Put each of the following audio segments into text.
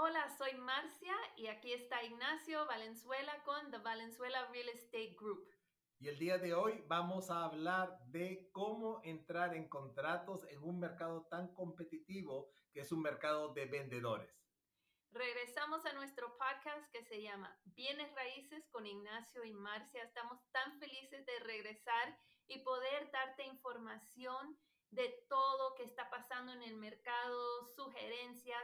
Hola, soy Marcia y aquí está Ignacio Valenzuela con The Valenzuela Real Estate Group. Y el día de hoy vamos a hablar de cómo entrar en contratos en un mercado tan competitivo que es un mercado de vendedores. Regresamos a nuestro podcast que se llama Bienes Raíces con Ignacio y Marcia. Estamos tan felices de regresar y poder darte información de todo que está pasando en el mercado, sugerencias.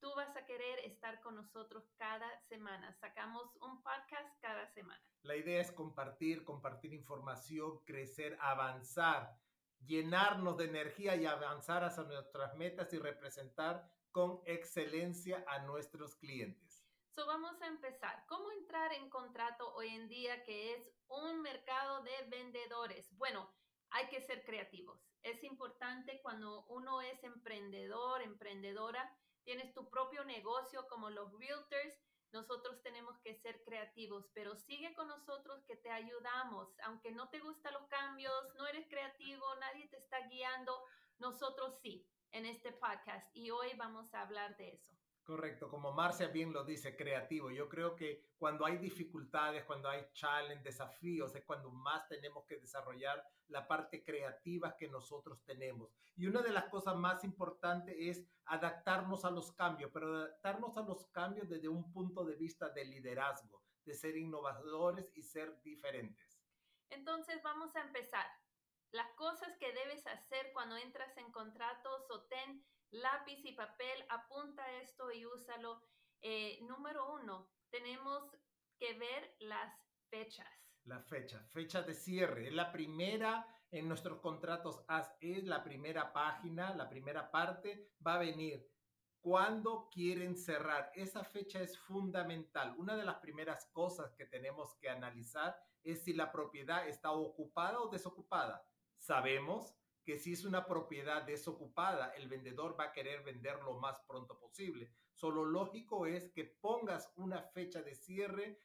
Tú vas a querer estar con nosotros cada semana. Sacamos un podcast cada semana. La idea es compartir, compartir información, crecer, avanzar, llenarnos de energía y avanzar hacia nuestras metas y representar con excelencia a nuestros clientes. So vamos a empezar. ¿Cómo entrar en contrato hoy en día que es un mercado de vendedores? Bueno, hay que ser creativos. Es importante cuando uno es emprendedor, emprendedora, tienes tu propio negocio como los realtors, nosotros tenemos que ser creativos, pero sigue con nosotros que te ayudamos. Aunque no te gustan los cambios, no eres creativo, nadie te está guiando, nosotros sí en este podcast y hoy vamos a hablar de eso. Correcto, como Marcia bien lo dice, creativo. Yo creo que cuando hay dificultades, cuando hay challenge, desafíos, es cuando más tenemos que desarrollar la parte creativa que nosotros tenemos. Y una de las cosas más importantes es adaptarnos a los cambios, pero adaptarnos a los cambios desde un punto de vista de liderazgo, de ser innovadores y ser diferentes. Entonces vamos a empezar las cosas que debes hacer cuando entras en contratos o ten lápiz y papel, apunta esto y úsalo. Eh, número uno, tenemos que ver las fechas. La fecha, fecha de cierre. Es la primera en nuestros contratos, es la primera página, la primera parte, va a venir. ¿Cuándo quieren cerrar? Esa fecha es fundamental. Una de las primeras cosas que tenemos que analizar es si la propiedad está ocupada o desocupada. Sabemos que si es una propiedad desocupada, el vendedor va a querer vender lo más pronto posible. Solo lógico es que pongas una fecha de cierre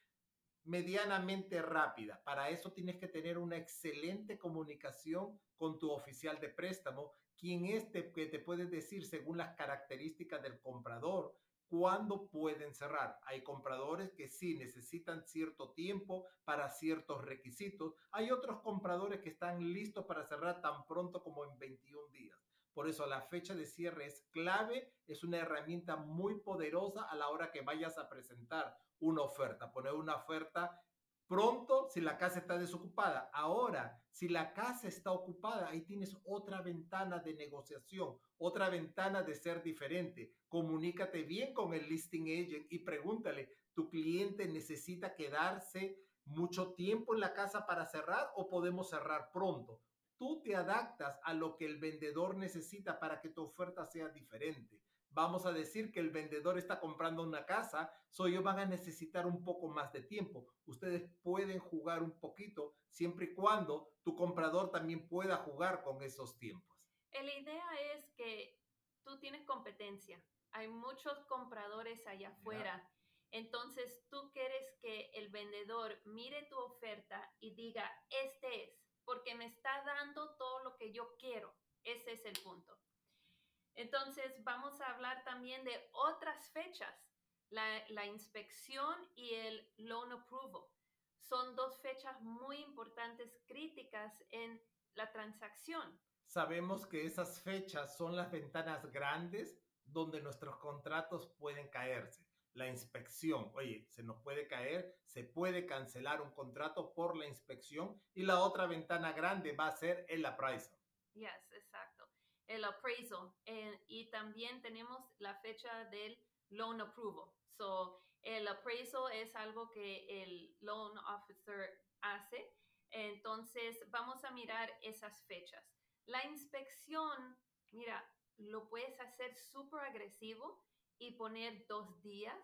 medianamente rápida. Para eso tienes que tener una excelente comunicación con tu oficial de préstamo, quien es que te puede decir según las características del comprador cuándo pueden cerrar. Hay compradores que sí necesitan cierto tiempo para ciertos requisitos. Hay otros compradores que están listos para cerrar tan pronto como en 21 días. Por eso la fecha de cierre es clave, es una herramienta muy poderosa a la hora que vayas a presentar una oferta. Poner una oferta pronto si la casa está desocupada. Ahora, si la casa está ocupada, ahí tienes otra ventana de negociación, otra ventana de ser diferente. Comunícate bien con el listing agent y pregúntale, ¿tu cliente necesita quedarse mucho tiempo en la casa para cerrar o podemos cerrar pronto? Tú te adaptas a lo que el vendedor necesita para que tu oferta sea diferente vamos a decir que el vendedor está comprando una casa, so ellos van a necesitar un poco más de tiempo. Ustedes pueden jugar un poquito siempre y cuando tu comprador también pueda jugar con esos tiempos. La idea es que tú tienes competencia. Hay muchos compradores allá afuera. Entonces tú quieres que el vendedor mire tu oferta y diga, este es, porque me está dando todo lo que yo quiero. Ese es el punto. Entonces, vamos a hablar también de otras fechas. La, inspección y el loan approval son dos fechas muy importantes, críticas en la transacción. Sabemos que esas fechas son las ventanas grandes donde nuestros contratos pueden caerse. La inspección, oye, se nos puede caer, se puede cancelar un contrato por la inspección y la otra ventana grande va a ser el appraisal. Yes, el appraisal y también tenemos la fecha del loan approval. So, el appraisal es algo que el loan officer hace. Entonces, vamos a mirar esas fechas. La inspección, mira, lo puedes hacer súper agresivo y poner dos días,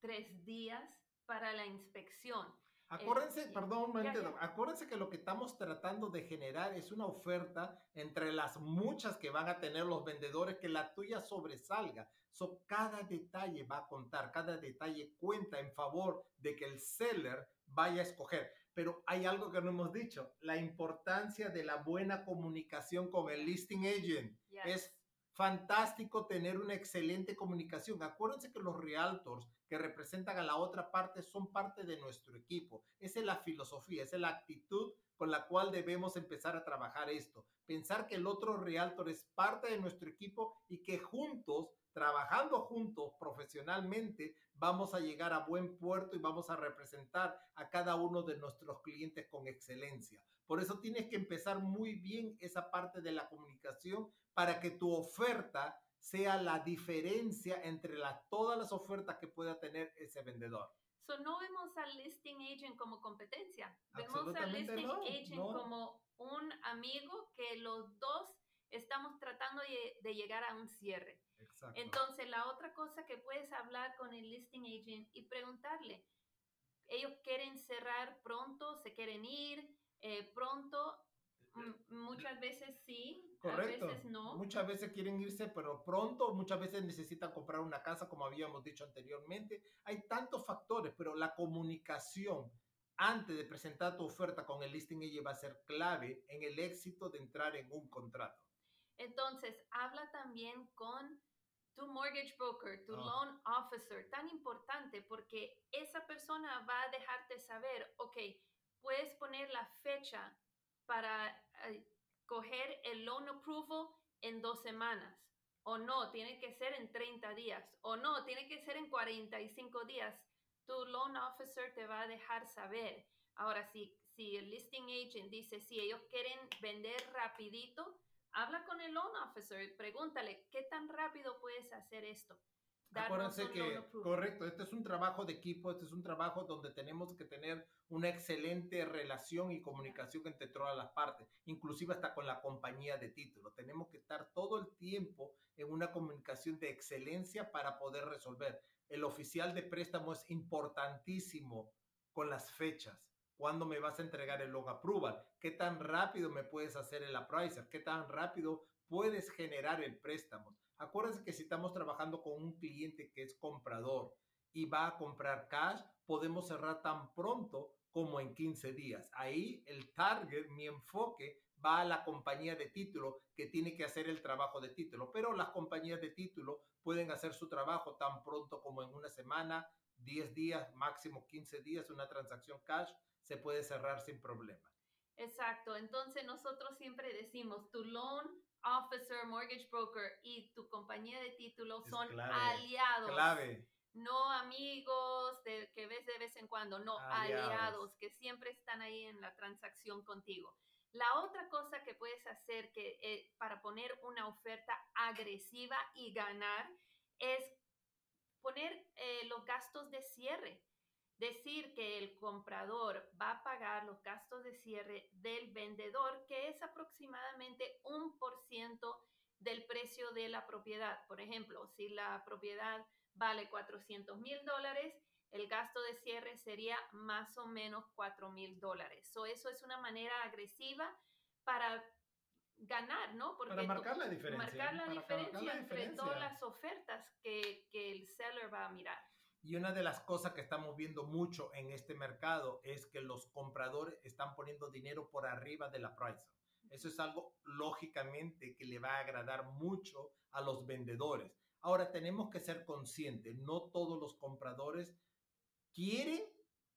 tres días para la inspección. Acuérdense, perdón, acuérdense que lo que estamos tratando de generar es una oferta entre las muchas que van a tener los vendedores, que la tuya sobresalga. So, cada detalle va a contar, cada detalle cuenta en favor de que el seller vaya a escoger. Pero hay algo que no hemos dicho, la importancia de la buena comunicación con el listing agent. Es fantástico tener una excelente comunicación. Acuérdense que los realtors que representan a la otra parte son parte de nuestro equipo. Esa es la filosofía, esa es la actitud con la cual debemos empezar a trabajar esto. Pensar que el otro realtor es parte de nuestro equipo y que juntos, trabajando juntos profesionalmente, vamos a llegar a buen puerto y vamos a representar a cada uno de nuestros clientes con excelencia. Por eso tienes que empezar muy bien esa parte de la comunicación para que tu oferta sea la diferencia entre todas las ofertas que pueda tener ese vendedor. So, no vemos al listing agent como competencia, vemos al listing agent como un amigo que los dos estamos tratando de, llegar a un cierre. Entonces, la otra cosa que puedes hablar con el listing agent y preguntarle, ellos quieren cerrar pronto, se quieren ir eh, pronto, muchas veces sí, Correcto. a veces no. Muchas veces quieren irse, pero pronto, muchas veces necesitan comprar una casa, como habíamos dicho anteriormente. Hay tantos factores, pero la comunicación antes de presentar tu oferta con el listing agent va a ser clave en el éxito de entrar en un contrato. Entonces, habla también con tu mortgage broker, tu ah. loan officer, tan importante porque esa persona va a dejarte saber, ok, puedes poner la fecha para eh, coger el loan approval en dos semanas. O no, tiene que ser en 30 días. O no, tiene que ser en 45 días. Tu loan officer te va a dejar saber. Ahora, si, si el listing agent dice, si ellos quieren vender rapidito, habla con el loan officer, pregúntale, ¿qué tan rápido puedes hacer esto? Acuérdense que, correcto, este es un trabajo de equipo, este es un trabajo donde tenemos que tener una excelente relación y comunicación entre todas las partes, inclusive hasta con la compañía de título. Tenemos que estar todo el tiempo en una comunicación de excelencia para poder resolver. El oficial de préstamo es importantísimo con las fechas. ¿Cuándo me vas a entregar el log approval? ¿Qué tan rápido me puedes hacer el appraiser? ¿Qué tan rápido puedes generar el préstamo? Acuérdense que si estamos trabajando con un cliente que es comprador y va a comprar cash, podemos cerrar tan pronto como en 15 días. Ahí el target, mi enfoque va a la compañía de título que tiene que hacer el trabajo de título, pero las compañías de título pueden hacer su trabajo tan pronto como en una semana, 10 días, máximo 15 días, una transacción cash se puede cerrar sin problema. Exacto, entonces nosotros siempre decimos, tu loan officer, mortgage broker y tu compañía de títulos son aliados. Clave. No amigos de, que ves de vez en cuando, no, aliados. que siempre están ahí en la transacción contigo. La otra cosa que puedes hacer que, eh, para poner una oferta agresiva y ganar es poner eh, los gastos de cierre. Decir que el comprador va a pagar de cierre del vendedor, que es aproximadamente un por ciento del precio de la propiedad. Por ejemplo, si la propiedad vale 400 mil dólares, el gasto de cierre sería más o menos 4 mil dólares. eso es una manera agresiva para ganar, ¿no? para marcar la diferencia. Marcar la, diferencia, entre todas las ofertas que, que el seller va a mirar. Y una de las cosas que estamos viendo mucho en este mercado es que los compradores están poniendo dinero por arriba de la price. Eso es algo lógicamente que le va a agradar mucho a los vendedores. Ahora tenemos que ser conscientes, no todos los compradores quieren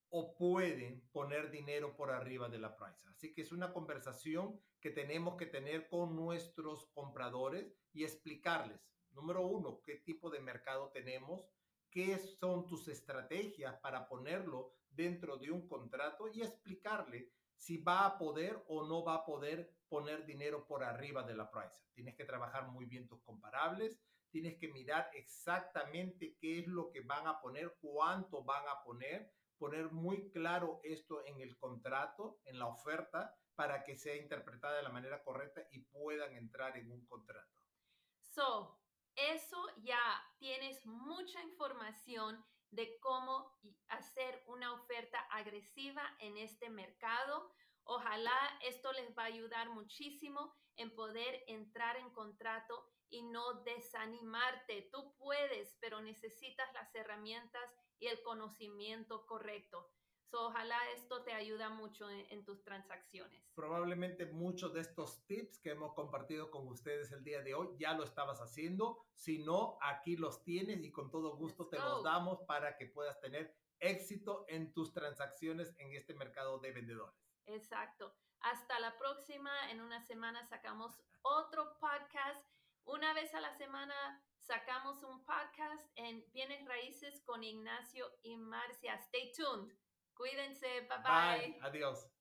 o pueden poner dinero por arriba de la price. Así que es una conversación que tenemos que tener con nuestros compradores y explicarles, número uno, qué tipo de mercado tenemos, qué son tus estrategias para ponerlo dentro de un contrato y explicarle si va a poder o no va a poder poner dinero por arriba de la price. Tienes que trabajar muy bien tus comparables, tienes que mirar exactamente qué es lo que van a poner, cuánto van a poner, poner muy claro esto en el contrato, en la oferta, para que sea interpretada de la manera correcta y puedan entrar en un contrato. So, eso ya tienes mucha información de cómo hacer una oferta agresiva en este mercado. Ojalá esto les va a ayudar muchísimo en poder entrar en contrato y no desanimarte. Tú puedes, pero necesitas las herramientas y el conocimiento correcto. So, ojalá esto te ayuda mucho en, en tus transacciones. Probablemente muchos de estos tips que hemos compartido con ustedes el día de hoy ya lo estabas haciendo. Si no, aquí los tienes y con todo gusto Let's te go. los damos para que puedas tener éxito en tus transacciones en este mercado de vendedores. Exacto. Hasta la próxima. En una semana sacamos otro podcast. Una vez a la semana sacamos un podcast en Bienes Raíces con Ignacio y Marcia. Stay tuned. Cuídense. bye. bye. Adiós.